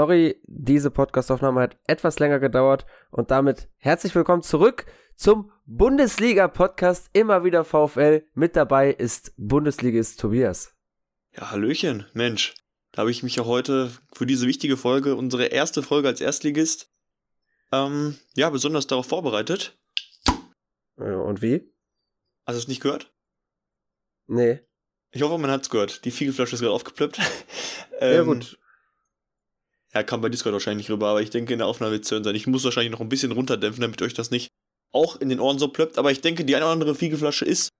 Sorry, diese Podcastaufnahme hat etwas länger gedauert und damit herzlich willkommen zurück zum Bundesliga-Podcast. Immer wieder VfL. Mit dabei ist Bundesligist Tobias. Ja, Hallöchen, Mensch. Da habe ich mich ja heute für diese wichtige Folge, unsere erste Folge als Erstligist, ähm, ja, besonders darauf vorbereitet. Äh, und wie? Hast du es nicht gehört? Nee. Ich hoffe, man hat es gehört. Die Fiegelflasche ist gerade aufgeplöppt. ähm, ja, gut. Ja, kam bei Discord wahrscheinlich rüber, aber ich denke, in der Aufnahme wird es hören sein. Ich muss wahrscheinlich noch ein bisschen runterdämpfen, damit euch das nicht auch in den Ohren so plöppt. Aber ich denke, die eine oder andere Fiegelflasche ist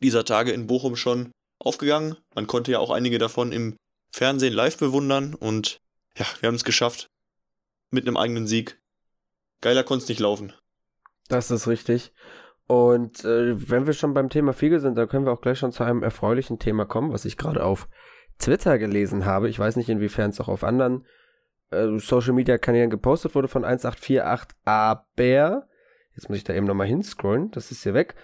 dieser Tage in Bochum schon aufgegangen. Man konnte ja auch einige davon im Fernsehen live bewundern und ja, wir haben es geschafft. Mit einem eigenen Sieg. Geiler konnte es nicht laufen. Das ist richtig. Und äh, wenn wir schon beim Thema Fiegel sind, dann können wir auch gleich schon zu einem erfreulichen Thema kommen, was ich gerade auf Twitter gelesen habe. Ich weiß nicht, inwiefern es auch auf anderen äh, Social Media Kanälen gepostet wurde von 1848, aber jetzt muss ich da eben nochmal hinscrollen, das ist hier weg.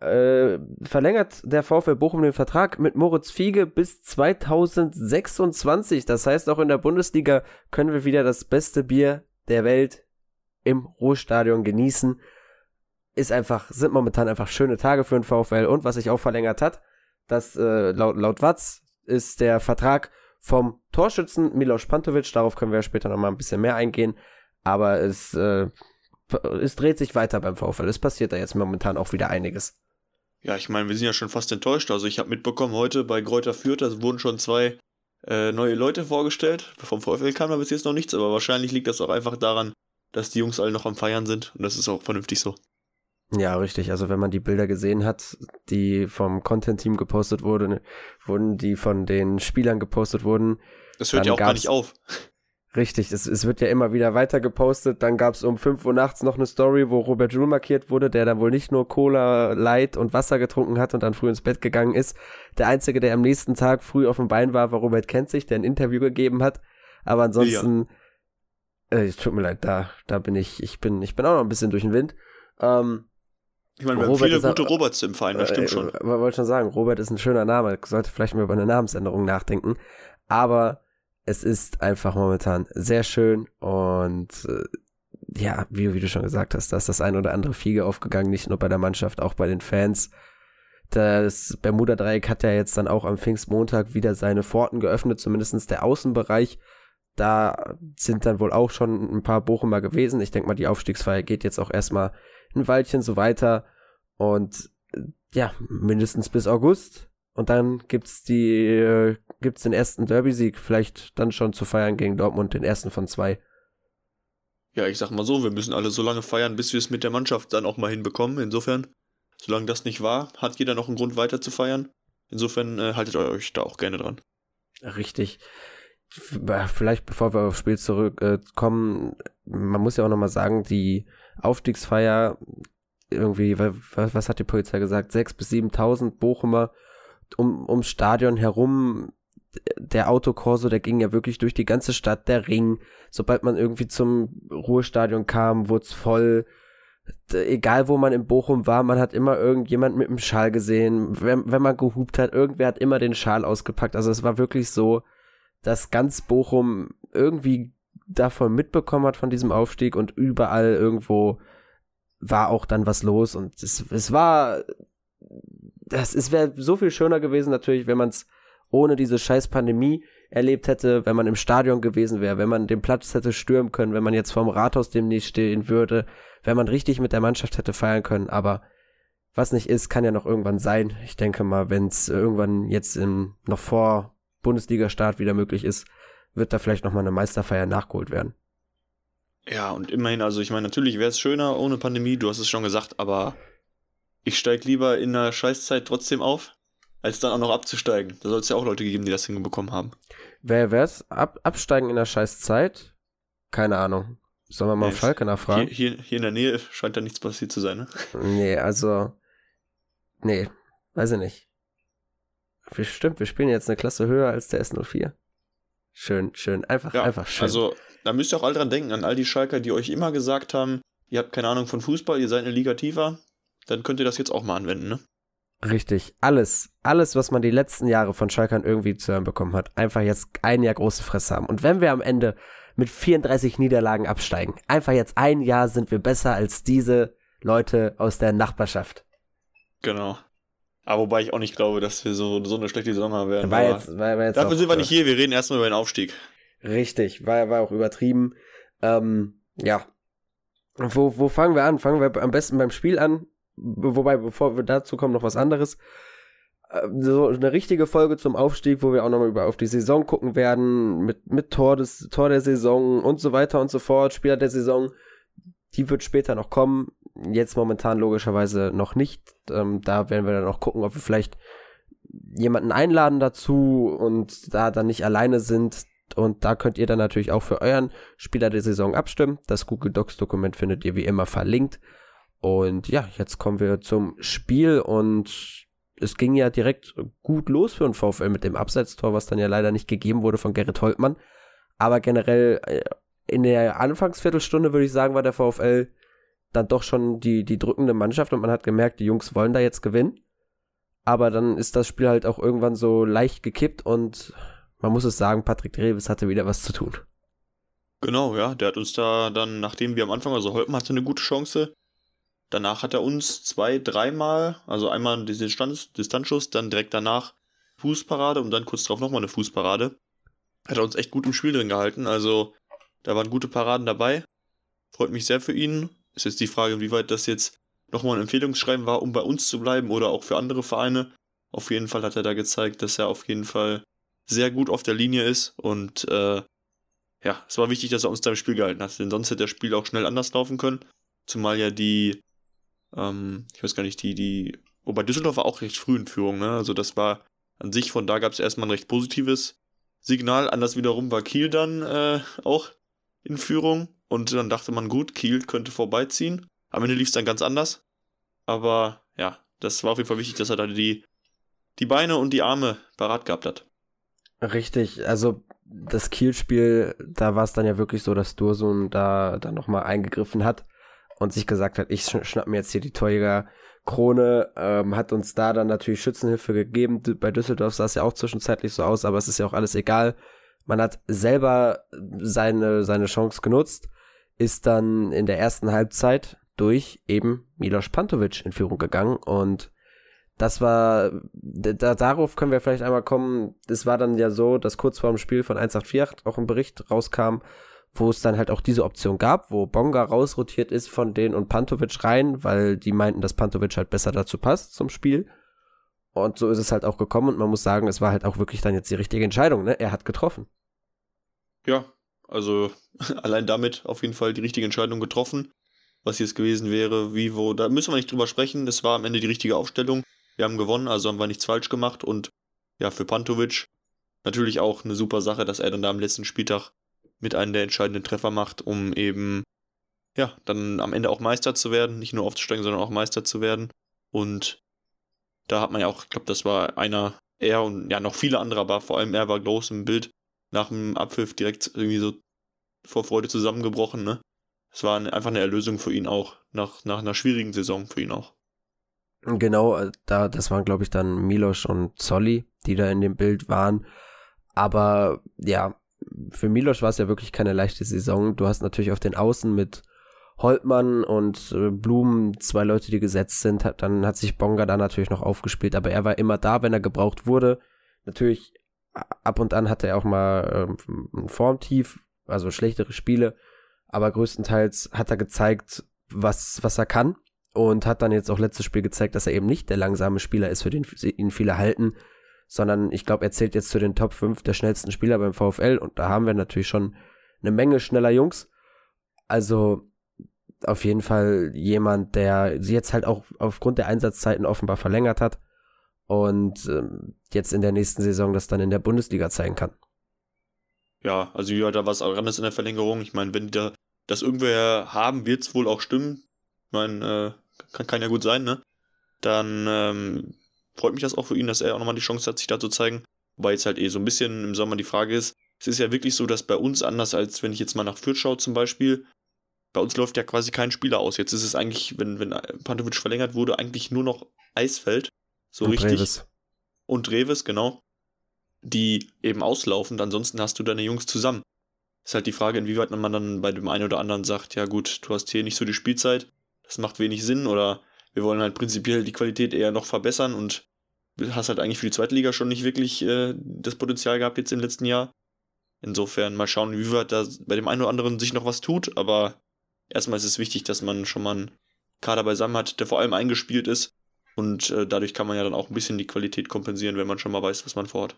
Äh, verlängert der VfL Bochum den Vertrag mit Moritz Fiege bis 2026. Das heißt, auch in der Bundesliga können wir wieder das beste Bier der Welt im Ruhestadion genießen. Ist einfach, sind momentan einfach schöne Tage für den VfL. Und was sich auch verlängert hat, dass äh, laut, laut Watz ist der Vertrag vom Torschützen Milos Pantovic. Darauf können wir später nochmal ein bisschen mehr eingehen. Aber es, äh, es dreht sich weiter beim VfL. Es passiert da jetzt momentan auch wieder einiges. Ja, ich meine, wir sind ja schon fast enttäuscht. Also ich habe mitbekommen, heute bei Gräuter Fürth, da wurden schon zwei äh, neue Leute vorgestellt. Vom VfL kam da bis jetzt noch nichts, aber wahrscheinlich liegt das auch einfach daran, dass die Jungs alle noch am Feiern sind. Und das ist auch vernünftig so. Ja, richtig. Also wenn man die Bilder gesehen hat, die vom Content-Team gepostet wurden, wurden, die von den Spielern gepostet wurden. Das hört ja auch gar nicht auf. Richtig, es, es wird ja immer wieder weiter gepostet. Dann gab es um 5 Uhr nachts noch eine Story, wo Robert Joule markiert wurde, der dann wohl nicht nur Cola, Light und Wasser getrunken hat und dann früh ins Bett gegangen ist. Der Einzige, der am nächsten Tag früh auf dem Bein war, war Robert Kenzig, der ein Interview gegeben hat. Aber ansonsten, ja. äh, tut mir leid, da, da bin ich, ich bin, ich bin auch noch ein bisschen durch den Wind. Ähm, ich meine, wir haben viele gute Roberts im Verein, das stimmt äh, schon. Äh, wollte schon sagen, Robert ist ein schöner Name, sollte vielleicht mal über eine Namensänderung nachdenken. Aber es ist einfach momentan sehr schön und äh, ja, wie, wie, du schon gesagt hast, da ist das ein oder andere Fiege aufgegangen, nicht nur bei der Mannschaft, auch bei den Fans. Das Bermuda-Dreieck hat ja jetzt dann auch am Pfingstmontag wieder seine Pforten geöffnet, zumindest der Außenbereich. Da sind dann wohl auch schon ein paar Bochumer gewesen. Ich denke mal, die Aufstiegsfeier geht jetzt auch erstmal ein Weilchen so weiter. Und äh, ja, mindestens bis August. Und dann gibt's die, äh, gibt's den ersten Derby-Sieg, vielleicht dann schon zu feiern gegen Dortmund, den ersten von zwei. Ja, ich sag mal so, wir müssen alle so lange feiern, bis wir es mit der Mannschaft dann auch mal hinbekommen. Insofern, solange das nicht war, hat jeder noch einen Grund weiter zu feiern. Insofern äh, haltet euch da auch gerne dran. Richtig. Vielleicht bevor wir aufs Spiel zurückkommen, äh, man muss ja auch nochmal sagen, die Aufstiegsfeier, irgendwie, was, was hat die Polizei gesagt, 6.000 bis 7.000 Bochumer um, ums Stadion herum, der Autokorso, der ging ja wirklich durch die ganze Stadt, der Ring. Sobald man irgendwie zum Ruhestadion kam, wurde es voll. Egal wo man in Bochum war, man hat immer irgendjemand mit dem Schal gesehen. Wenn, wenn man gehupt hat, irgendwer hat immer den Schal ausgepackt. Also es war wirklich so, dass ganz Bochum irgendwie davon mitbekommen hat von diesem Aufstieg und überall irgendwo war auch dann was los und es, es war das es wäre so viel schöner gewesen natürlich, wenn man es ohne diese scheiß Pandemie erlebt hätte, wenn man im Stadion gewesen wäre, wenn man den Platz hätte stürmen können, wenn man jetzt vorm Rathaus demnächst stehen würde, wenn man richtig mit der Mannschaft hätte feiern können, aber was nicht ist, kann ja noch irgendwann sein. Ich denke mal, wenn es irgendwann jetzt im, noch vor Bundesliga-Start wieder möglich ist, wird da vielleicht nochmal eine Meisterfeier nachgeholt werden. Ja, und immerhin, also ich meine, natürlich wäre es schöner ohne Pandemie, du hast es schon gesagt, aber ich steige lieber in der Scheißzeit trotzdem auf, als dann auch noch abzusteigen. Da soll es ja auch Leute geben, die das hinbekommen haben. Wer wär's? Ab, absteigen in der Scheißzeit? Keine Ahnung. Sollen wir mal auf Schalke nachfragen? Hier, hier, hier in der Nähe scheint da nichts passiert zu sein, ne? Nee, also. Nee, weiß ich nicht. Stimmt, wir spielen jetzt eine Klasse höher als der S04. Schön, schön, einfach, ja, einfach schön. Also, da müsst ihr auch alle dran denken, an all die Schalker, die euch immer gesagt haben, ihr habt keine Ahnung von Fußball, ihr seid eine Liga tiefer dann könnt ihr das jetzt auch mal anwenden, ne? Richtig, alles, alles, was man die letzten Jahre von Schalkern irgendwie zu hören bekommen hat, einfach jetzt ein Jahr große Fresse haben. Und wenn wir am Ende mit 34 Niederlagen absteigen, einfach jetzt ein Jahr sind wir besser als diese Leute aus der Nachbarschaft. Genau. Aber wobei ich auch nicht glaube, dass wir so, so eine schlechte Saison haben werden. War jetzt, war, war jetzt dafür auch, sind wir nicht hier, wir reden erstmal über den Aufstieg. Richtig, war, war auch übertrieben. Ähm, ja. Wo, wo fangen wir an? Fangen wir am besten beim Spiel an. Wobei, bevor wir dazu kommen, noch was anderes. Äh, so eine richtige Folge zum Aufstieg, wo wir auch nochmal über auf die Saison gucken werden, mit, mit Tor des, Tor der Saison und so weiter und so fort, Spieler der Saison. Die wird später noch kommen. Jetzt momentan logischerweise noch nicht. Ähm, da werden wir dann auch gucken, ob wir vielleicht jemanden einladen dazu und da dann nicht alleine sind. Und da könnt ihr dann natürlich auch für euren Spieler der Saison abstimmen. Das Google Docs Dokument findet ihr wie immer verlinkt. Und ja, jetzt kommen wir zum Spiel und es ging ja direkt gut los für den VfL mit dem Abseitstor, was dann ja leider nicht gegeben wurde von Gerrit Holtmann. Aber generell äh, in der Anfangsviertelstunde würde ich sagen, war der VfL dann doch schon die, die drückende Mannschaft und man hat gemerkt, die Jungs wollen da jetzt gewinnen. Aber dann ist das Spiel halt auch irgendwann so leicht gekippt und man muss es sagen, Patrick Reves hatte wieder was zu tun. Genau, ja, der hat uns da dann, nachdem wir am Anfang, also Holtmann hatte eine gute Chance, Danach hat er uns zwei, dreimal, also einmal diesen Distanz, Distanzschuss, dann direkt danach Fußparade und dann kurz darauf nochmal eine Fußparade. Hat er uns echt gut im Spiel drin gehalten. Also da waren gute Paraden dabei. Freut mich sehr für ihn. Ist jetzt die Frage, inwieweit das jetzt nochmal ein Empfehlungsschreiben war, um bei uns zu bleiben oder auch für andere Vereine. Auf jeden Fall hat er da gezeigt, dass er auf jeden Fall sehr gut auf der Linie ist und äh, ja, es war wichtig, dass er uns da im Spiel gehalten hat, denn sonst hätte das Spiel auch schnell anders laufen können. Zumal ja die ähm, ich weiß gar nicht, die, die, wobei Düsseldorf war auch recht früh in Führung, ne? Also das war an sich, von da gab es erstmal ein recht positives Signal. Anders wiederum war Kiel dann äh, auch in Führung. Und dann dachte man, gut, Kiel könnte vorbeiziehen. Am Ende lief es dann ganz anders. Aber ja, das war auf jeden Fall wichtig, dass er da die, die Beine und die Arme parat gehabt hat. Richtig, also das Kiel-Spiel, da war es dann ja wirklich so, dass Dursun da dann nochmal eingegriffen hat und sich gesagt hat, ich schnapp mir jetzt hier die Torjäger-Krone, ähm, hat uns da dann natürlich Schützenhilfe gegeben. Bei Düsseldorf sah es ja auch zwischenzeitlich so aus, aber es ist ja auch alles egal. Man hat selber seine, seine Chance genutzt, ist dann in der ersten Halbzeit durch eben Milos Pantovic in Führung gegangen und das war, da, darauf können wir vielleicht einmal kommen. Es war dann ja so, dass kurz vor dem Spiel von 1848 auch ein Bericht rauskam, wo es dann halt auch diese Option gab, wo Bonga rausrotiert ist von denen und Pantovic rein, weil die meinten, dass Pantovic halt besser dazu passt zum Spiel. Und so ist es halt auch gekommen und man muss sagen, es war halt auch wirklich dann jetzt die richtige Entscheidung, ne? Er hat getroffen. Ja, also allein damit auf jeden Fall die richtige Entscheidung getroffen. Was jetzt gewesen wäre, wie, wo, da müssen wir nicht drüber sprechen. Es war am Ende die richtige Aufstellung. Wir haben gewonnen, also haben wir nichts falsch gemacht und ja, für Pantovic natürlich auch eine super Sache, dass er dann da am letzten Spieltag mit einem der entscheidenden Treffer macht, um eben ja, dann am Ende auch Meister zu werden, nicht nur aufzusteigen, sondern auch Meister zu werden. Und da hat man ja auch, ich glaube, das war einer, er und ja, noch viele andere, aber vor allem er war groß im Bild nach dem Abpfiff direkt irgendwie so vor Freude zusammengebrochen, ne? Es war einfach eine Erlösung für ihn auch, nach, nach einer schwierigen Saison für ihn auch. Genau, äh, da, das waren, glaube ich, dann Milos und Zolli, die da in dem Bild waren. Aber ja, für Milos war es ja wirklich keine leichte Saison. Du hast natürlich auf den Außen mit Holtmann und äh, Blumen zwei Leute, die gesetzt sind. Dann hat sich Bonga da natürlich noch aufgespielt, aber er war immer da, wenn er gebraucht wurde. Natürlich ab und an hatte er auch mal ähm, ein Formtief, also schlechtere Spiele, aber größtenteils hat er gezeigt, was, was er kann und hat dann jetzt auch letztes Spiel gezeigt, dass er eben nicht der langsame Spieler ist, für den ihn viele halten, sondern ich glaube, er zählt jetzt zu den Top 5 der schnellsten Spieler beim VfL und da haben wir natürlich schon eine Menge schneller Jungs. Also auf jeden Fall jemand, der sie jetzt halt auch aufgrund der Einsatzzeiten offenbar verlängert hat und ähm, jetzt in der nächsten Saison das dann in der Bundesliga zeigen kann. Ja, also ja, da war es auch anders in der Verlängerung. Ich meine, wenn da das irgendwer haben, wird es wohl auch stimmen. Ich meine, äh, kann, kann ja gut sein, ne? Dann ähm, freut mich das auch für ihn, dass er auch nochmal die Chance hat, sich da zu zeigen. Wobei jetzt halt eh so ein bisschen im Sommer die Frage ist, es ist ja wirklich so, dass bei uns anders als wenn ich jetzt mal nach Fürth schaue zum Beispiel, bei uns läuft ja quasi kein Spieler aus. Jetzt ist es eigentlich, wenn, wenn Pantovic verlängert wurde, eigentlich nur noch Eisfeld. So und richtig. Revis. Und Revis, genau. Die eben auslaufen, ansonsten hast du deine Jungs zusammen. Ist halt die Frage, inwieweit man dann bei dem einen oder anderen sagt, ja gut, du hast hier nicht so die Spielzeit, das macht wenig Sinn oder wir wollen halt prinzipiell die Qualität eher noch verbessern und hast halt eigentlich für die zweite Liga schon nicht wirklich äh, das Potenzial gehabt jetzt im letzten Jahr. Insofern mal schauen, wie weit da bei dem einen oder anderen sich noch was tut, aber erstmal ist es wichtig, dass man schon mal einen Kader beisammen hat, der vor allem eingespielt ist und äh, dadurch kann man ja dann auch ein bisschen die Qualität kompensieren, wenn man schon mal weiß, was man vorhat.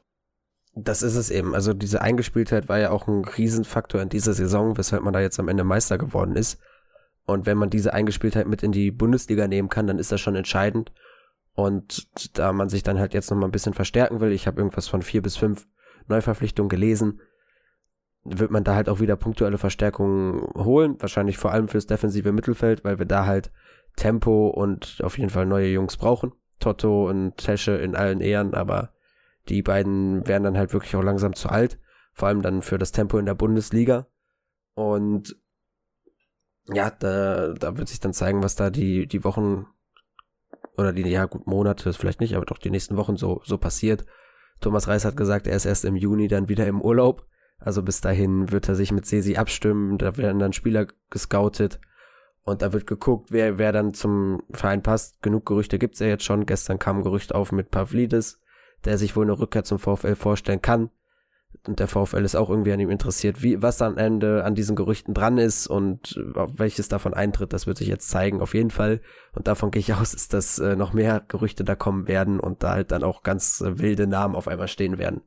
Das ist es eben. Also diese Eingespieltheit war ja auch ein Riesenfaktor in dieser Saison, weshalb man da jetzt am Ende Meister geworden ist. Und wenn man diese Eingespieltheit mit in die Bundesliga nehmen kann, dann ist das schon entscheidend. Und da man sich dann halt jetzt nochmal ein bisschen verstärken will, ich habe irgendwas von vier bis fünf Neuverpflichtungen gelesen, wird man da halt auch wieder punktuelle Verstärkungen holen. Wahrscheinlich vor allem fürs defensive Mittelfeld, weil wir da halt Tempo und auf jeden Fall neue Jungs brauchen. Toto und Tesche in allen Ehren, aber die beiden werden dann halt wirklich auch langsam zu alt. Vor allem dann für das Tempo in der Bundesliga. Und ja, da, da wird sich dann zeigen, was da die, die Wochen oder die, ja gut, Monate, vielleicht nicht, aber doch die nächsten Wochen so, so passiert. Thomas Reis hat gesagt, er ist erst im Juni dann wieder im Urlaub. Also bis dahin wird er sich mit Sesi abstimmen, da werden dann Spieler gescoutet und da wird geguckt, wer, wer dann zum Verein passt. Genug Gerüchte gibt's ja jetzt schon. Gestern kam ein Gerücht auf mit Pavlidis, der sich wohl eine Rückkehr zum VfL vorstellen kann und der VfL ist auch irgendwie an ihm interessiert. Wie, was am Ende an diesen Gerüchten dran ist und äh, welches davon eintritt, das wird sich jetzt zeigen, auf jeden Fall. Und davon gehe ich aus, ist, dass äh, noch mehr Gerüchte da kommen werden und da halt dann auch ganz äh, wilde Namen auf einmal stehen werden.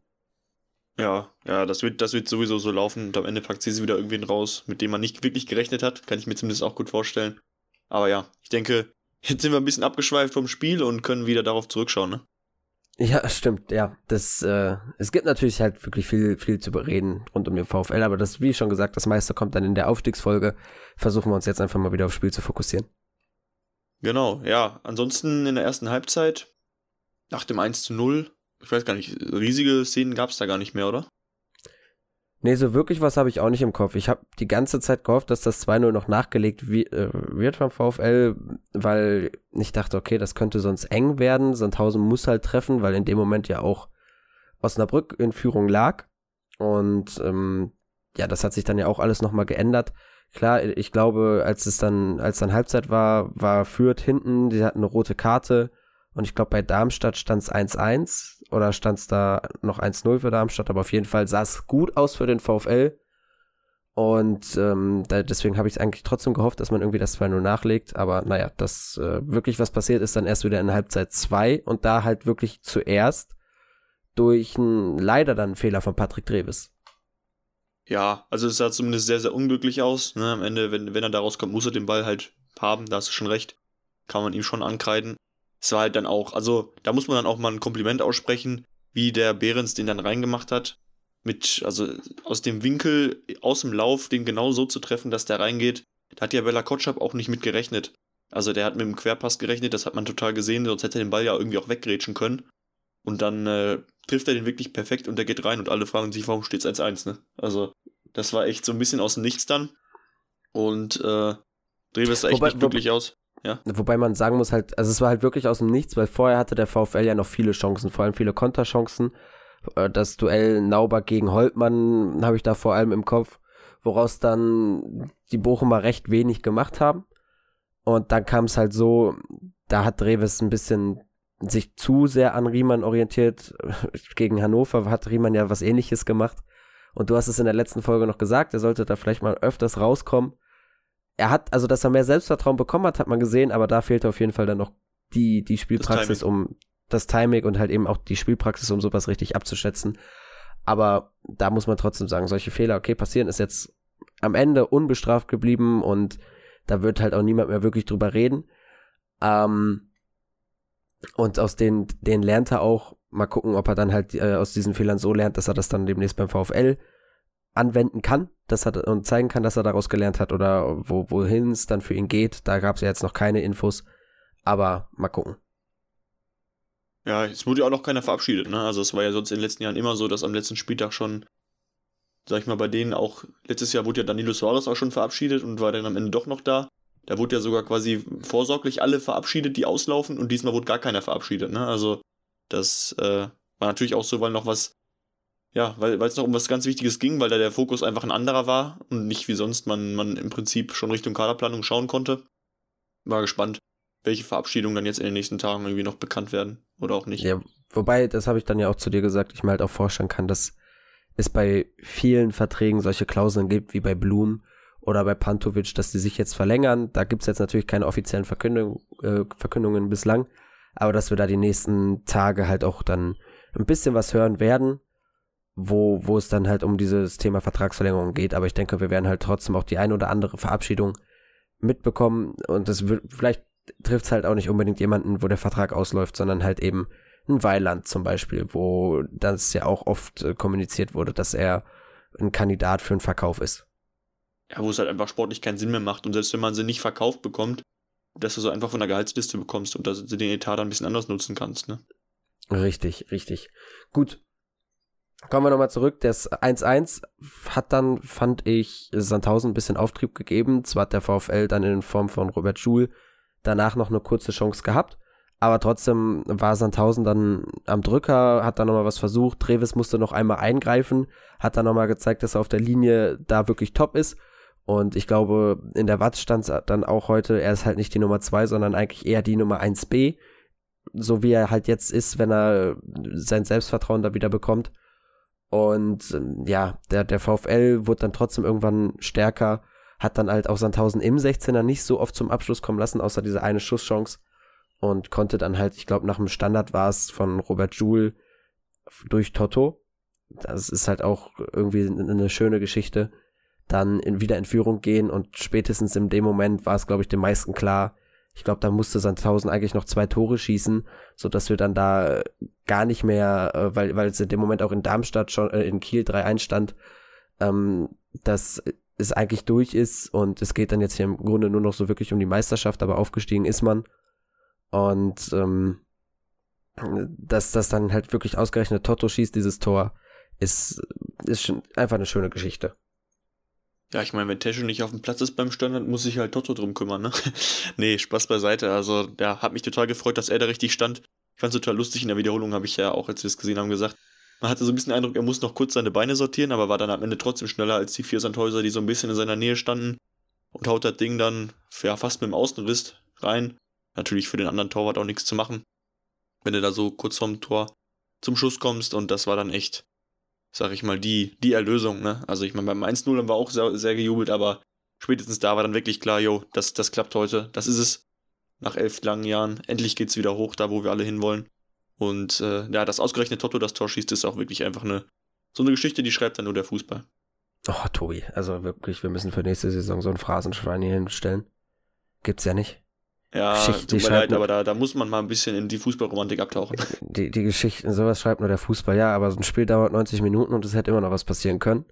Ja, ja, das wird, das wird sowieso so laufen und am Ende packt sie wieder irgendwen raus, mit dem man nicht wirklich gerechnet hat. Kann ich mir zumindest auch gut vorstellen. Aber ja, ich denke, jetzt sind wir ein bisschen abgeschweift vom Spiel und können wieder darauf zurückschauen, ne? Ja, stimmt, ja. Das, äh, es gibt natürlich halt wirklich viel, viel zu bereden rund um den VfL, aber das, wie schon gesagt, das meiste kommt dann in der Aufstiegsfolge. Versuchen wir uns jetzt einfach mal wieder aufs Spiel zu fokussieren. Genau, ja. Ansonsten in der ersten Halbzeit, nach dem 1 zu 0, ich weiß gar nicht, riesige Szenen gab es da gar nicht mehr, oder? Nee, so wirklich was habe ich auch nicht im Kopf. Ich habe die ganze Zeit gehofft, dass das 2-0 noch nachgelegt äh, wird vom VfL, weil ich dachte, okay, das könnte sonst eng werden. Sandhausen muss halt treffen, weil in dem Moment ja auch Osnabrück in Führung lag. Und ähm, ja, das hat sich dann ja auch alles nochmal geändert. Klar, ich glaube, als es dann, als dann Halbzeit war, war Fürth hinten, die hatten eine rote Karte. Und ich glaube, bei Darmstadt stand es 1-1 oder stand es da noch 1-0 für Darmstadt, aber auf jeden Fall sah es gut aus für den VfL. Und ähm, da, deswegen habe ich eigentlich trotzdem gehofft, dass man irgendwie das 2-0 nachlegt. Aber naja, das äh, wirklich was passiert ist dann erst wieder in Halbzeit 2 und da halt wirklich zuerst durch einen leider dann Fehler von Patrick Treves. Ja, also es sah zumindest sehr, sehr unglücklich aus. Ne? Am Ende, wenn, wenn er da rauskommt, muss er den Ball halt haben, da hast du schon recht. Kann man ihm schon ankreiden es war halt dann auch, also da muss man dann auch mal ein Kompliment aussprechen, wie der Behrens den dann reingemacht hat. Mit, also aus dem Winkel, aus dem Lauf, den genau so zu treffen, dass der reingeht. Da hat ja Bella Kotschap auch nicht mit gerechnet. Also der hat mit dem Querpass gerechnet, das hat man total gesehen, sonst hätte er den Ball ja irgendwie auch weggrätschen können. Und dann äh, trifft er den wirklich perfekt und der geht rein und alle fragen sich, warum steht's 1-1, ne? Also, das war echt so ein bisschen aus dem Nichts dann. Und äh, Dreves sah echt Wobei, nicht glücklich aus. Ja. Wobei man sagen muss halt, also es war halt wirklich aus dem Nichts, weil vorher hatte der VfL ja noch viele Chancen, vor allem viele Konterchancen. Äh, das Duell Nauber gegen Holtmann habe ich da vor allem im Kopf, woraus dann die Bochumer recht wenig gemacht haben. Und dann kam es halt so, da hat Dreves ein bisschen sich zu sehr an Riemann orientiert. Gegen Hannover hat Riemann ja was ähnliches gemacht. Und du hast es in der letzten Folge noch gesagt, er sollte da vielleicht mal öfters rauskommen er hat, also dass er mehr Selbstvertrauen bekommen hat, hat man gesehen, aber da fehlte auf jeden Fall dann noch die, die Spielpraxis, um das Timing und halt eben auch die Spielpraxis, um sowas richtig abzuschätzen. Aber da muss man trotzdem sagen, solche Fehler, okay, passieren, ist jetzt am Ende unbestraft geblieben und da wird halt auch niemand mehr wirklich drüber reden. Ähm, und aus den, den lernt er auch, mal gucken, ob er dann halt äh, aus diesen Fehlern so lernt, dass er das dann demnächst beim VfL anwenden kann dass er, und zeigen kann, dass er daraus gelernt hat oder wo, wohin es dann für ihn geht. Da gab es ja jetzt noch keine Infos, aber mal gucken. Ja, es wurde ja auch noch keiner verabschiedet, ne? Also es war ja sonst in den letzten Jahren immer so, dass am letzten Spieltag schon, sag ich mal, bei denen auch, letztes Jahr wurde ja Danilo Suarez auch schon verabschiedet und war dann am Ende doch noch da. Da wurde ja sogar quasi vorsorglich alle verabschiedet, die auslaufen, und diesmal wurde gar keiner verabschiedet. Ne? Also das äh, war natürlich auch so, weil noch was, ja, weil es noch um was ganz Wichtiges ging, weil da der Fokus einfach ein anderer war und nicht wie sonst man, man im Prinzip schon Richtung Kaderplanung schauen konnte. War gespannt, welche Verabschiedungen dann jetzt in den nächsten Tagen irgendwie noch bekannt werden oder auch nicht. Ja, wobei, das habe ich dann ja auch zu dir gesagt, ich mir halt auch vorstellen kann, dass es bei vielen Verträgen solche Klauseln gibt, wie bei Blum oder bei Pantovic, dass die sich jetzt verlängern. Da gibt's jetzt natürlich keine offiziellen Verkündung, äh, Verkündungen bislang, aber dass wir da die nächsten Tage halt auch dann ein bisschen was hören werden, wo, wo es dann halt um dieses Thema Vertragsverlängerung geht. Aber ich denke, wir werden halt trotzdem auch die ein oder andere Verabschiedung mitbekommen und das wird, vielleicht trifft es halt auch nicht unbedingt jemanden, wo der Vertrag ausläuft, sondern halt eben ein Weiland zum Beispiel, wo das ja auch oft äh, kommuniziert wurde, dass er ein Kandidat für einen Verkauf ist. Ja, wo es halt einfach sportlich keinen Sinn mehr macht und selbst wenn man sie nicht verkauft bekommt, dass du so einfach von der Gehaltsliste bekommst und dass du den Etat dann ein bisschen anders nutzen kannst, ne? Richtig, richtig. Gut. Kommen wir nochmal zurück. Das 1-1 hat dann, fand ich, Sandhausen ein bisschen Auftrieb gegeben. Zwar hat der VfL dann in Form von Robert Schul danach noch eine kurze Chance gehabt. Aber trotzdem war Sandhausen dann am Drücker, hat dann nochmal was versucht. Trevis musste noch einmal eingreifen, hat dann nochmal gezeigt, dass er auf der Linie da wirklich top ist. Und ich glaube, in der Watz stand dann auch heute, er ist halt nicht die Nummer 2, sondern eigentlich eher die Nummer 1b. So wie er halt jetzt ist, wenn er sein Selbstvertrauen da wieder bekommt. Und ja, der, der VfL wurde dann trotzdem irgendwann stärker hat dann halt auch Sandhausen im 16er nicht so oft zum Abschluss kommen lassen, außer diese eine Schusschance und konnte dann halt, ich glaube, nach dem Standard war es von Robert Joule durch Toto. Das ist halt auch irgendwie eine schöne Geschichte. Dann in, wieder in Führung gehen und spätestens in dem Moment war es, glaube ich, den meisten klar. Ich glaube, da musste Sandhausen eigentlich noch zwei Tore schießen, so dass wir dann da gar nicht mehr, äh, weil, weil es in dem Moment auch in Darmstadt schon, äh, in Kiel 3-1 stand, ähm, dass es eigentlich durch ist und es geht dann jetzt hier im Grunde nur noch so wirklich um die Meisterschaft, aber aufgestiegen ist man. Und ähm, dass das dann halt wirklich ausgerechnet Toto schießt, dieses Tor, ist, ist schon einfach eine schöne Geschichte. Ja, ich meine, wenn Tesche nicht auf dem Platz ist beim Standard, muss sich halt Toto drum kümmern, ne? nee, Spaß beiseite. Also, ja, hat mich total gefreut, dass er da richtig stand. Ich fand's total lustig in der Wiederholung, habe ich ja auch, als wir es gesehen haben, gesagt. Man hatte so ein bisschen den Eindruck, er muss noch kurz seine Beine sortieren, aber war dann am Ende trotzdem schneller als die vier Sandhäuser, die so ein bisschen in seiner Nähe standen. Und haut das Ding dann ja, fast mit dem Außenriss rein. Natürlich für den anderen Torwart auch nichts zu machen. Wenn du da so kurz vorm Tor zum Schuss kommst und das war dann echt, sag ich mal, die, die Erlösung, ne? Also ich meine, beim 1-0 haben wir auch sehr, sehr gejubelt, aber spätestens da war dann wirklich klar, jo, das, das klappt heute, das ist es. Nach elf langen Jahren, endlich geht's wieder hoch, da wo wir alle hinwollen. Und äh, ja, das ausgerechnet Toto das Tor schießt, ist auch wirklich einfach eine so eine Geschichte, die schreibt dann nur der Fußball. Oh, Tobi, also wirklich, wir müssen für nächste Saison so ein Phrasenschwein hier hinstellen. Gibt's ja nicht. Ja, Geschichte, tut mir leid, aber da, da muss man mal ein bisschen in die Fußballromantik abtauchen. Die, die Geschichten, sowas schreibt nur der Fußball, ja, aber so ein Spiel dauert 90 Minuten und es hätte immer noch was passieren können.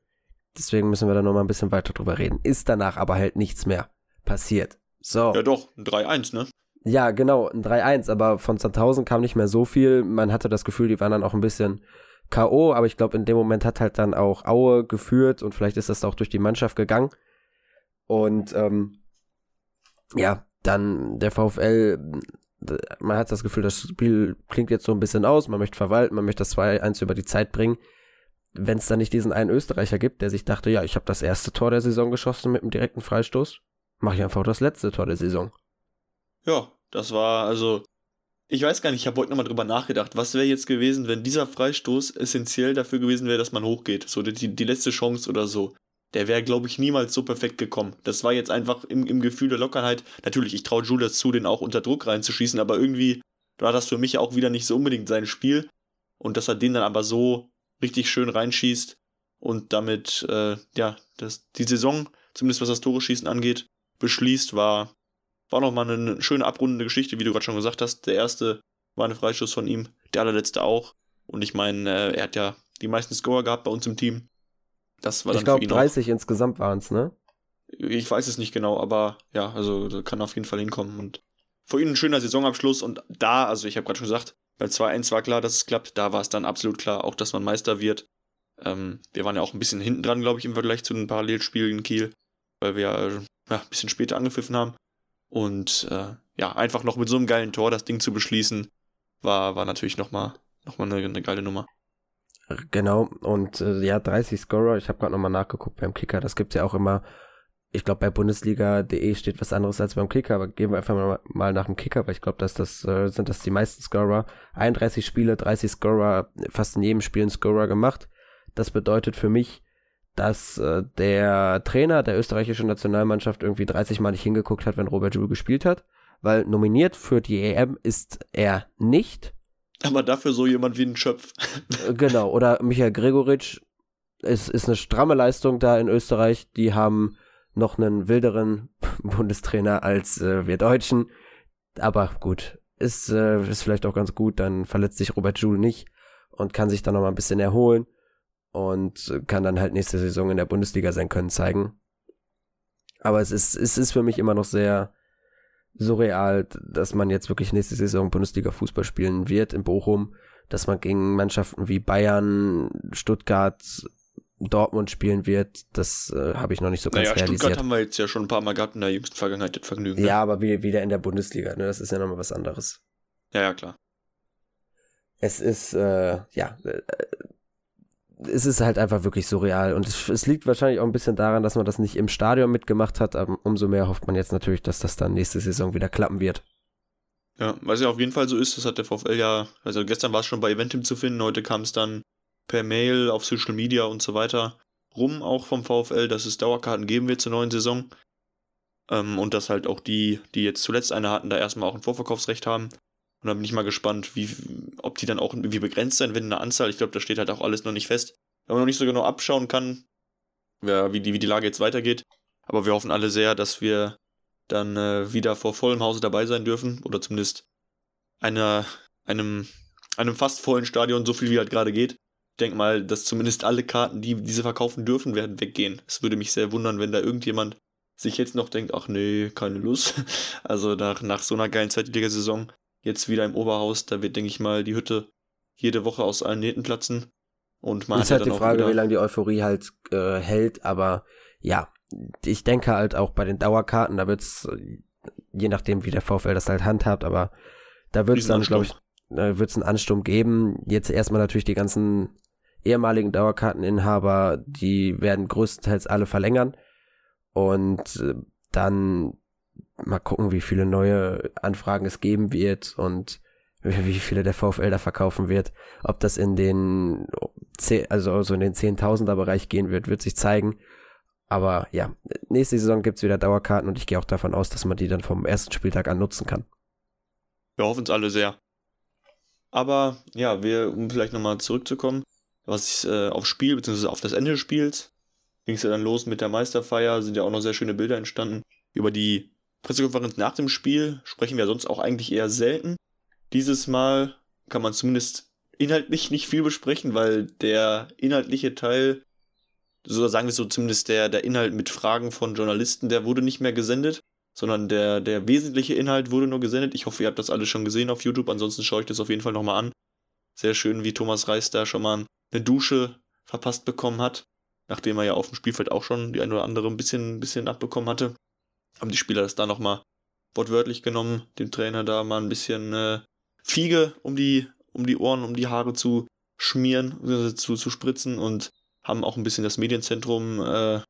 Deswegen müssen wir da noch mal ein bisschen weiter drüber reden. Ist danach aber halt nichts mehr passiert. So. Ja doch, ein 3-1, ne? Ja, genau, ein 3-1, aber von Sandhausen kam nicht mehr so viel. Man hatte das Gefühl, die waren dann auch ein bisschen K.O., aber ich glaube, in dem Moment hat halt dann auch Aue geführt und vielleicht ist das auch durch die Mannschaft gegangen. Und ähm, ja, dann der VfL, man hat das Gefühl, das Spiel klingt jetzt so ein bisschen aus, man möchte verwalten, man möchte das 2-1 über die Zeit bringen. Wenn es dann nicht diesen einen Österreicher gibt, der sich dachte, ja, ich habe das erste Tor der Saison geschossen mit einem direkten Freistoß, mache ich einfach das letzte Tor der Saison. Ja, das war also. Ich weiß gar nicht, ich habe heute nochmal drüber nachgedacht. Was wäre jetzt gewesen, wenn dieser Freistoß essentiell dafür gewesen wäre, dass man hochgeht? So die, die letzte Chance oder so. Der wäre, glaube ich, niemals so perfekt gekommen. Das war jetzt einfach im, im Gefühl der Lockerheit. Natürlich, ich traue Julius zu, den auch unter Druck reinzuschießen, aber irgendwie war das für mich auch wieder nicht so unbedingt sein Spiel. Und dass er den dann aber so richtig schön reinschießt und damit, äh, ja, das, die Saison, zumindest was das Tore schießen angeht, beschließt, war, war nochmal eine schöne abrundende Geschichte, wie du gerade schon gesagt hast. Der erste war ein Freischuss von ihm, der allerletzte auch. Und ich meine, äh, er hat ja die meisten Scorer gehabt bei uns im Team. Das war dann ich glaube, 30 auch. insgesamt waren es, ne? Ich weiß es nicht genau, aber ja, also kann auf jeden Fall hinkommen. Und für ihn ein schöner Saisonabschluss. Und da, also ich habe gerade schon gesagt, bei 2-1 war klar, dass es klappt. Da war es dann absolut klar, auch dass man Meister wird. Ähm, wir waren ja auch ein bisschen hinten dran, glaube ich, im Vergleich zu den Parallelspielen in Kiel, weil wir äh, ja, ein bisschen später angepfiffen haben. Und äh, ja, einfach noch mit so einem geilen Tor das Ding zu beschließen, war, war natürlich nochmal noch mal eine, eine geile Nummer. Genau, und äh, ja, 30 Scorer, ich habe gerade nochmal nachgeguckt beim Kicker, das gibt ja auch immer, ich glaube bei Bundesliga.de steht was anderes als beim Kicker, aber gehen wir einfach mal, mal nach dem Kicker, weil ich glaube, dass das äh, sind das die meisten Scorer. 31 Spiele, 30 Scorer, fast in jedem Spiel ein Scorer gemacht. Das bedeutet für mich, dass äh, der Trainer der österreichischen Nationalmannschaft irgendwie 30 Mal nicht hingeguckt hat, wenn Robert Joule gespielt hat, weil nominiert für die EM ist er nicht. Aber dafür so jemand wie ein Schöpf. Äh, genau, oder Michael Gregoritsch ist, ist eine stramme Leistung da in Österreich. Die haben noch einen wilderen Bundestrainer als äh, wir Deutschen. Aber gut, ist, äh, ist vielleicht auch ganz gut, dann verletzt sich Robert Joule nicht und kann sich dann noch mal ein bisschen erholen und kann dann halt nächste Saison in der Bundesliga sein Können zeigen. Aber es ist, es ist für mich immer noch sehr surreal, dass man jetzt wirklich nächste Saison Bundesliga Fußball spielen wird in Bochum, dass man gegen Mannschaften wie Bayern, Stuttgart, Dortmund spielen wird, das äh, habe ich noch nicht so ganz naja, realisiert. Stuttgart haben wir jetzt ja schon ein paar Mal gehabt in der jüngsten Vergangenheit das Vergnügen. Ne? Ja, aber wieder in der Bundesliga, ne? Das ist ja nochmal was anderes. Ja, ja, klar. Es ist, äh, ja, äh, es ist halt einfach wirklich surreal. Und es, es, liegt wahrscheinlich auch ein bisschen daran, dass man das nicht im Stadion mitgemacht hat. Aber umso mehr hofft man jetzt natürlich, dass das dann nächste Saison wieder klappen wird. Ja, was ja auf jeden Fall so ist, das hat der VfL ja, also gestern war es schon bei Eventim zu finden, heute kam es dann per Mail auf Social Media und so weiter rum, auch vom VfL, dass es Dauerkarten geben wird zur neuen Saison. Ähm, und dass halt auch die, die jetzt zuletzt eine hatten, da erstmal auch ein Vorverkaufsrecht haben. Und da bin ich mal gespannt, wie, ob die dann auch irgendwie begrenzt sein, wenn eine Anzahl, ich glaube, da steht halt auch alles noch nicht fest. Wenn man noch nicht so genau abschauen kann, ja, wie, die, wie die Lage jetzt weitergeht. Aber wir hoffen alle sehr, dass wir dann äh, wieder vor vollem Hause dabei sein dürfen. Oder zumindest einer, einem, einem fast vollen Stadion, so viel wie halt gerade geht. Ich denke mal, dass zumindest alle Karten, die diese verkaufen dürfen, werden weggehen. Es würde mich sehr wundern, wenn da irgendjemand sich jetzt noch denkt, ach nee, keine Lust. Also nach, nach so einer geilen Zweitligasaison jetzt wieder im Oberhaus, da wird, denke ich mal, die Hütte jede Woche aus allen Nähten platzen. Und man ist halt die Frage, wie lange die Euphorie halt äh, hält, aber ja, ich denke halt auch bei den Dauerkarten, da wird's, je nachdem wie der VfL das halt handhabt, aber da wird es dann, glaube ich, äh, wird es einen Ansturm geben. Jetzt erstmal natürlich die ganzen ehemaligen Dauerkarteninhaber, die werden größtenteils alle verlängern. Und äh, dann mal gucken, wie viele neue Anfragen es geben wird und wie viele der VfL da verkaufen wird. Ob das in den, also so in den Zehntausender Bereich gehen wird, wird sich zeigen. Aber ja, nächste Saison gibt's wieder Dauerkarten und ich gehe auch davon aus, dass man die dann vom ersten Spieltag an nutzen kann. Wir hoffen es alle sehr. Aber ja, wir, um vielleicht nochmal zurückzukommen, was äh, aufs Spiel, beziehungsweise auf das Ende des Spiels, ging es ja dann los mit der Meisterfeier, sind ja auch noch sehr schöne Bilder entstanden über die Pressekonferenz nach dem Spiel sprechen wir sonst auch eigentlich eher selten. Dieses Mal kann man zumindest inhaltlich nicht viel besprechen, weil der inhaltliche Teil, so sagen wir so zumindest der, der Inhalt mit Fragen von Journalisten, der wurde nicht mehr gesendet, sondern der, der wesentliche Inhalt wurde nur gesendet. Ich hoffe, ihr habt das alles schon gesehen auf YouTube, ansonsten schaue ich das auf jeden Fall nochmal an. Sehr schön, wie Thomas Reis da schon mal eine Dusche verpasst bekommen hat, nachdem er ja auf dem Spielfeld auch schon die ein oder andere ein bisschen, ein bisschen abbekommen hatte haben die Spieler das da nochmal wortwörtlich genommen, dem Trainer da mal ein bisschen äh, Fiege um die, um die Ohren, um die Haare zu schmieren, zu, zu spritzen und haben auch ein bisschen das Medienzentrum äh,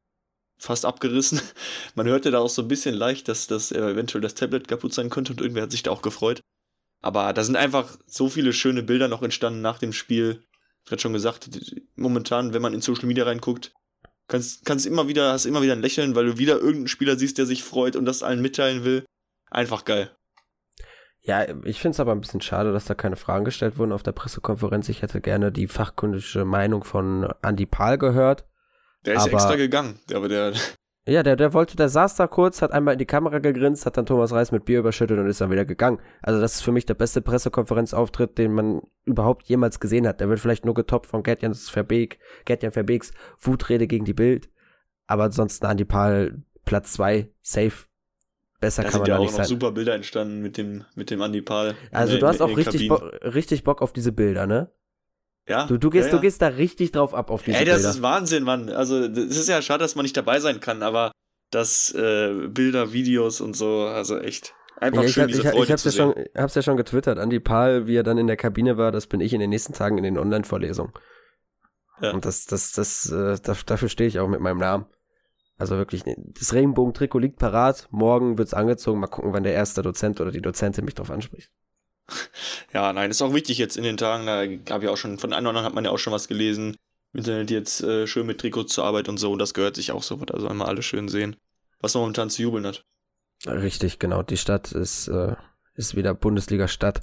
fast abgerissen. Man hörte da auch so ein bisschen leicht, dass das eventuell das Tablet kaputt sein könnte und irgendwer hat sich da auch gefreut. Aber da sind einfach so viele schöne Bilder noch entstanden nach dem Spiel. Ich hatte schon gesagt, momentan, wenn man in Social Media reinguckt, Kannst, kannst immer wieder, hast immer wieder ein Lächeln, weil du wieder irgendeinen Spieler siehst, der sich freut und das allen mitteilen will. Einfach geil. Ja, ich finde es aber ein bisschen schade, dass da keine Fragen gestellt wurden auf der Pressekonferenz. Ich hätte gerne die fachkundische Meinung von Andy Pahl gehört. Der ist aber, extra gegangen, aber der. Ja, der, der wollte, der saß da kurz, hat einmal in die Kamera gegrinst, hat dann Thomas Reis mit Bier überschüttet und ist dann wieder gegangen. Also das ist für mich der beste Pressekonferenzauftritt, den man überhaupt jemals gesehen hat. Der wird vielleicht nur getoppt von Gertjan Verbeek, Gertjan Verbeeks Wutrede gegen die Bild. Aber ansonsten Andi Pahl Platz zwei safe. Besser da kann man ja da nicht sein. Da sind auch noch super Bilder entstanden mit dem, mit dem Andi Pahl. Also du hast auch richtig, Bo richtig Bock auf diese Bilder, ne? Ja. Du, du, gehst, ja, ja. du gehst da richtig drauf ab auf diese Ey, das Bilder. ist Wahnsinn, Mann. Also, es ist ja schade, dass man nicht dabei sein kann, aber das äh, Bilder, Videos und so, also echt. Einfach ja, schön, hab, diese ich, Freude ich hab's zu ja sehen. schon, hab's ja schon getwittert. Andy Pahl, wie er dann in der Kabine war, das bin ich in den nächsten Tagen in den Online-Vorlesungen. Ja. Und das, das, das, äh, da- dafür stehe ich auch mit meinem Namen. Also wirklich, ne, das Regenbogen-Trikot liegt parat. Morgen wird's angezogen. Mal gucken, wann der erste Dozent oder die Dozentin mich drauf anspricht. Ja, nein, ist auch wichtig jetzt in den Tagen. Da habe ich auch schon, von anderen hat man ja auch schon was gelesen. Im Internet jetzt äh, schön mit Trikots zur Arbeit und so. Und das gehört sich auch so. Da sollen wir alle schön sehen, was man momentan zu jubeln hat. Richtig, genau. Die Stadt ist, äh, ist wieder Bundesliga-Stadt.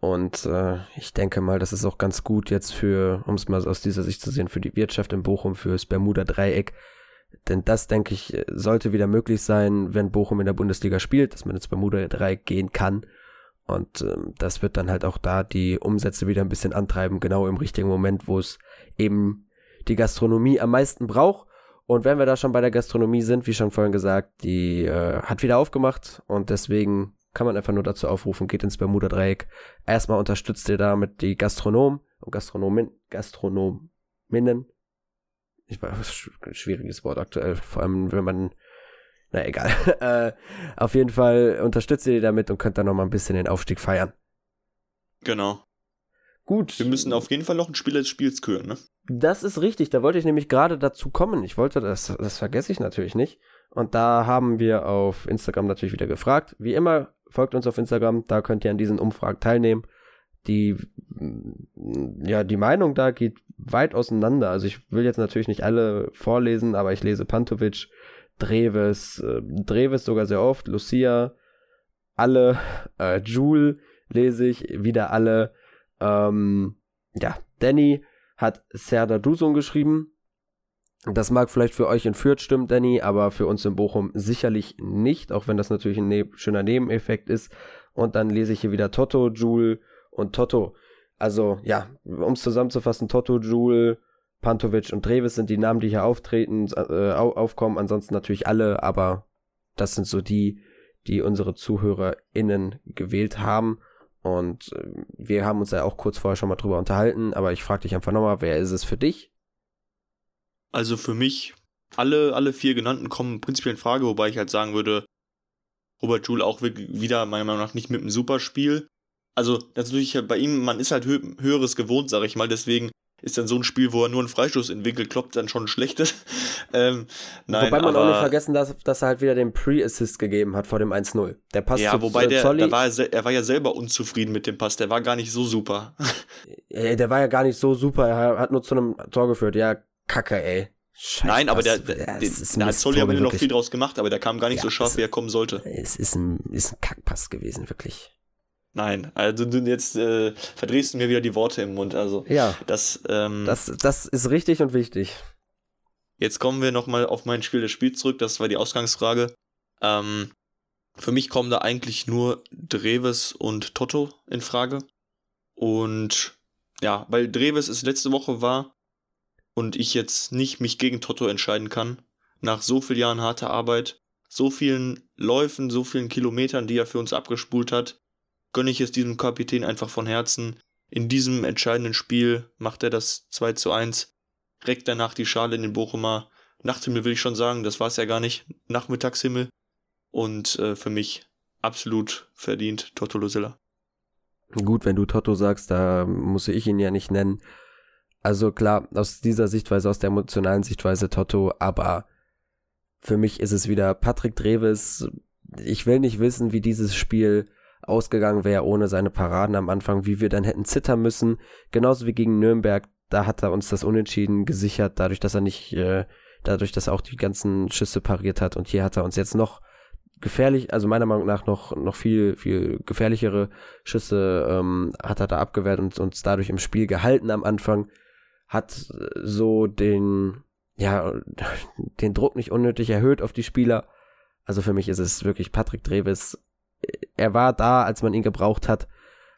Und äh, ich denke mal, das ist auch ganz gut jetzt für, um es mal aus dieser Sicht zu sehen, für die Wirtschaft in Bochum, fürs Bermuda-Dreieck. Denn das, denke ich, sollte wieder möglich sein, wenn Bochum in der Bundesliga spielt, dass man ins Bermuda-Dreieck gehen kann. Und ähm, das wird dann halt auch da die Umsätze wieder ein bisschen antreiben, genau im richtigen Moment, wo es eben die Gastronomie am meisten braucht. Und wenn wir da schon bei der Gastronomie sind, wie schon vorhin gesagt, die äh, hat wieder aufgemacht und deswegen kann man einfach nur dazu aufrufen, geht ins Bermuda-Dreieck. Erstmal unterstützt ihr damit die Gastronomen und Gastronomen, Gastronominnen. Ich weiß, sch- schwieriges Wort aktuell, vor allem wenn man, na egal. äh, auf jeden Fall unterstützt ihr die damit und könnt dann nochmal ein bisschen den Aufstieg feiern. Genau. Gut. Wir müssen auf jeden Fall noch ein Spieler des Spiels küren, ne? Das ist richtig, da wollte ich nämlich gerade dazu kommen. Ich wollte das, das vergesse ich natürlich nicht. Und da haben wir auf Instagram natürlich wieder gefragt. Wie immer, folgt uns auf Instagram, da könnt ihr an diesen Umfragen teilnehmen. Die, mm, ja, die Meinung da geht weit auseinander. Also ich will jetzt natürlich nicht alle vorlesen, aber ich lese Pantovic, Dreves, äh, Dreves sogar sehr oft, Lucia, alle, äh, Jule lese ich, wieder alle, ähm, ja, Danny, hat Serdar Dusun geschrieben. Das mag vielleicht für euch in Fürth stimmen, Danny, aber für uns in Bochum sicherlich nicht, auch wenn das natürlich ein ne schöner Nebeneffekt ist. Und dann lese ich hier wieder Toto, Jule und Toto. Also ja, um es zusammenzufassen, Toto, Jule, Pantovic und Treves sind die Namen, die hier auftreten, äh, au aufkommen. Ansonsten natürlich alle, aber das sind so die, die unsere ZuhörerInnen gewählt haben. Und äh, wir haben uns ja auch kurz vorher schon mal drüber unterhalten, aber ich frage dich einfach nochmal, wer ist es für dich? Also für mich, alle, alle vier genannten kommen prinzipiell in Frage, wobei ich halt sagen würde, Robert Joule auch wieder meiner Meinung nach nicht mit einem Superspiel. Also, das ist natürlich bei ihm, man ist halt hö höheres gewohnt, sag ich mal, deswegen ist dann so ein Spiel, wo er nur einen Freistoß in den Winkel kloppt, dann schon ein schlechtes. ähm, nein, Wobei man aber, auch nicht vergessen darf, dass er halt wieder den Pre-Assist gegeben hat vor dem 1-0. Der Pass Ja, zu wobei der, der war, er war ja selber unzufrieden mit dem Pass, der war gar nicht so super. äh, der war ja gar nicht so super, er hat nur zu einem Tor geführt. Ja, kacke, ey. Scheiß Nein, aber der, der, Ja, den, ist da hat Zolli aber noch viel draus gemacht, aber der kam gar nicht Ja, so scharf, es- wie er kommen sollte. Es ist ein, ist ein Kackpass gewesen, wirklich. Nein, also du jetzt äh, verdrehst du mir wieder die Worte im Mund. Also Ja, das, ähm, das, das ist richtig und wichtig. jetzt kommen wir nochmal auf mein Spiel des Spiels zurück. Das war die Ausgangsfrage. Ähm, für mich kommen da eigentlich nur Dreves und Toto in Frage. Und ja, weil Dreves es letzte Woche war und ich jetzt nicht mich gegen Toto entscheiden kann, nach so vielen Jahren harter Arbeit, so vielen Läufen, so vielen Kilometern, die er für uns abgespult hat, gönne ich es diesem Kapitän einfach von Herzen. In diesem entscheidenden Spiel macht er das 2 zu 1, reckt danach die Schale in den Bochumer Nachthimmel, will ich schon sagen, das war es ja gar nicht, Nachmittagshimmel. Und äh, für mich absolut verdient Toto Lucilla. Gut, wenn du Toto sagst, da muss ich ihn ja nicht nennen. Also klar, aus dieser Sichtweise, aus der emotionalen Sichtweise Toto, aber für mich ist es wieder Patrick Dreves. Ich will nicht wissen, wie dieses Spiel ausgegangen wäre ohne seine Paraden am Anfang, wie wir dann hätten zittern müssen. Genauso wie gegen Nürnberg, da hat er uns das Unentschieden gesichert, dadurch, dass er nicht, äh, dadurch, dass er auch die ganzen Schüsse pariert hat. Und hier hat er uns jetzt noch gefährlich, also meiner Meinung nach noch, noch viel, viel gefährlichere Schüsse ähm, hat er da abgewehrt und uns dadurch im Spiel gehalten am Anfang. Hat äh, so den, ja, den Druck nicht unnötig erhöht auf die Spieler. Also für mich ist es wirklich Patrick Dreves. Er war da, als man ihn gebraucht hat,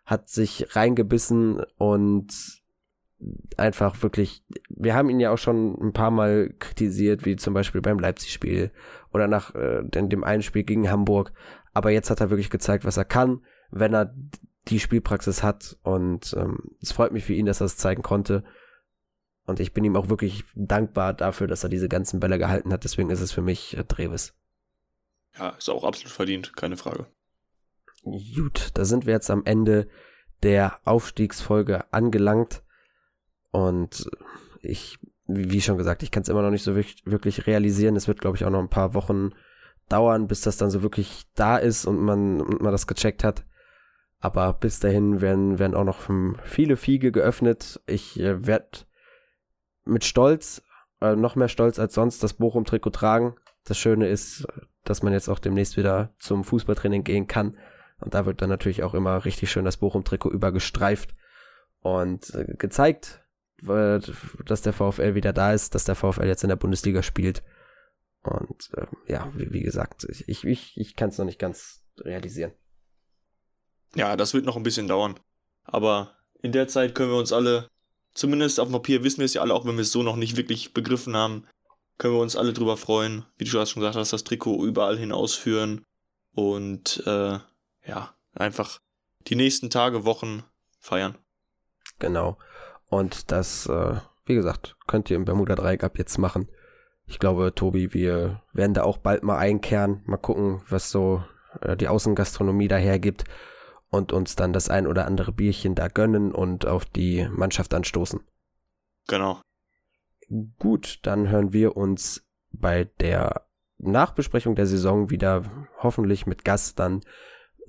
hat sich reingebissen und einfach wirklich, wir haben ihn ja auch schon ein paar Mal kritisiert, wie zum Beispiel beim Leipzig-Spiel oder nach äh, dem einen Spiel gegen Hamburg. Aber jetzt hat er wirklich gezeigt, was er kann, wenn er die Spielpraxis hat. Und ähm, es freut mich für ihn, dass er es zeigen konnte. Und ich bin ihm auch wirklich dankbar dafür, dass er diese ganzen Bälle gehalten hat. Deswegen ist es für mich äh, Treves. Ja, ist auch absolut verdient, keine Frage. Gut, da sind wir jetzt am Ende der Aufstiegsfolge angelangt. Und ich, wie schon gesagt, ich kann es immer noch nicht so wirklich, realisieren. Es wird, glaube ich, auch noch ein paar Wochen dauern, bis das dann so wirklich da ist und man, und man das gecheckt hat. Aber bis dahin werden, werden auch noch viele Fiege geöffnet. Ich äh, werde mit Stolz, äh, noch mehr Stolz als sonst, das Bochum-Trikot tragen. Das Schöne ist, dass man jetzt auch demnächst wieder zum Fußballtraining gehen kann. Und da wird dann natürlich auch immer richtig schön das Bochum-Trikot übergestreift und äh, gezeigt, dass der VfL wieder da ist, dass der VfL jetzt in der Bundesliga spielt. Und äh, ja, wie, wie, gesagt, ich, ich, ich kann es noch nicht ganz realisieren. Ja, das wird noch ein bisschen dauern. Aber in der Zeit können wir uns alle, zumindest auf dem Papier wissen wir es ja alle, auch wenn wir es so noch nicht wirklich begriffen haben, können wir uns alle drüber freuen. Wie du schon gesagt hast, das Trikot überall hin ausführen. Und äh, ja, einfach die nächsten Tage, Wochen feiern. Genau. Und das, äh, wie gesagt, könnt ihr im Bermuda Dreieck ab jetzt machen. Ich glaube, Tobi, wir werden da auch bald mal einkehren, mal gucken, was so äh, die Außengastronomie dahergibt und uns dann das ein oder andere Bierchen da gönnen und auf die Mannschaft anstoßen. Genau. Gut, dann hören wir uns bei der Nachbesprechung der Saison wieder, hoffentlich mit Gast dann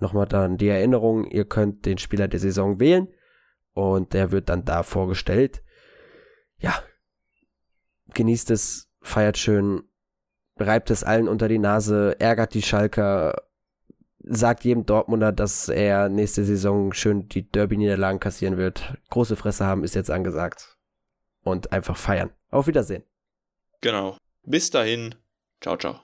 nochmal dann die Erinnerung, ihr könnt den Spieler der Saison wählen und der wird dann da vorgestellt. Ja, genießt es, feiert schön, reibt es allen unter die Nase, ärgert die Schalker sagt jedem Dortmunder, dass er nächste Saison schön die Derby-Niederlagen kassieren wird. Große Fresse haben ist jetzt angesagt. Und einfach feiern. Auf Wiedersehen. Genau. Bis dahin. Ciao, ciao.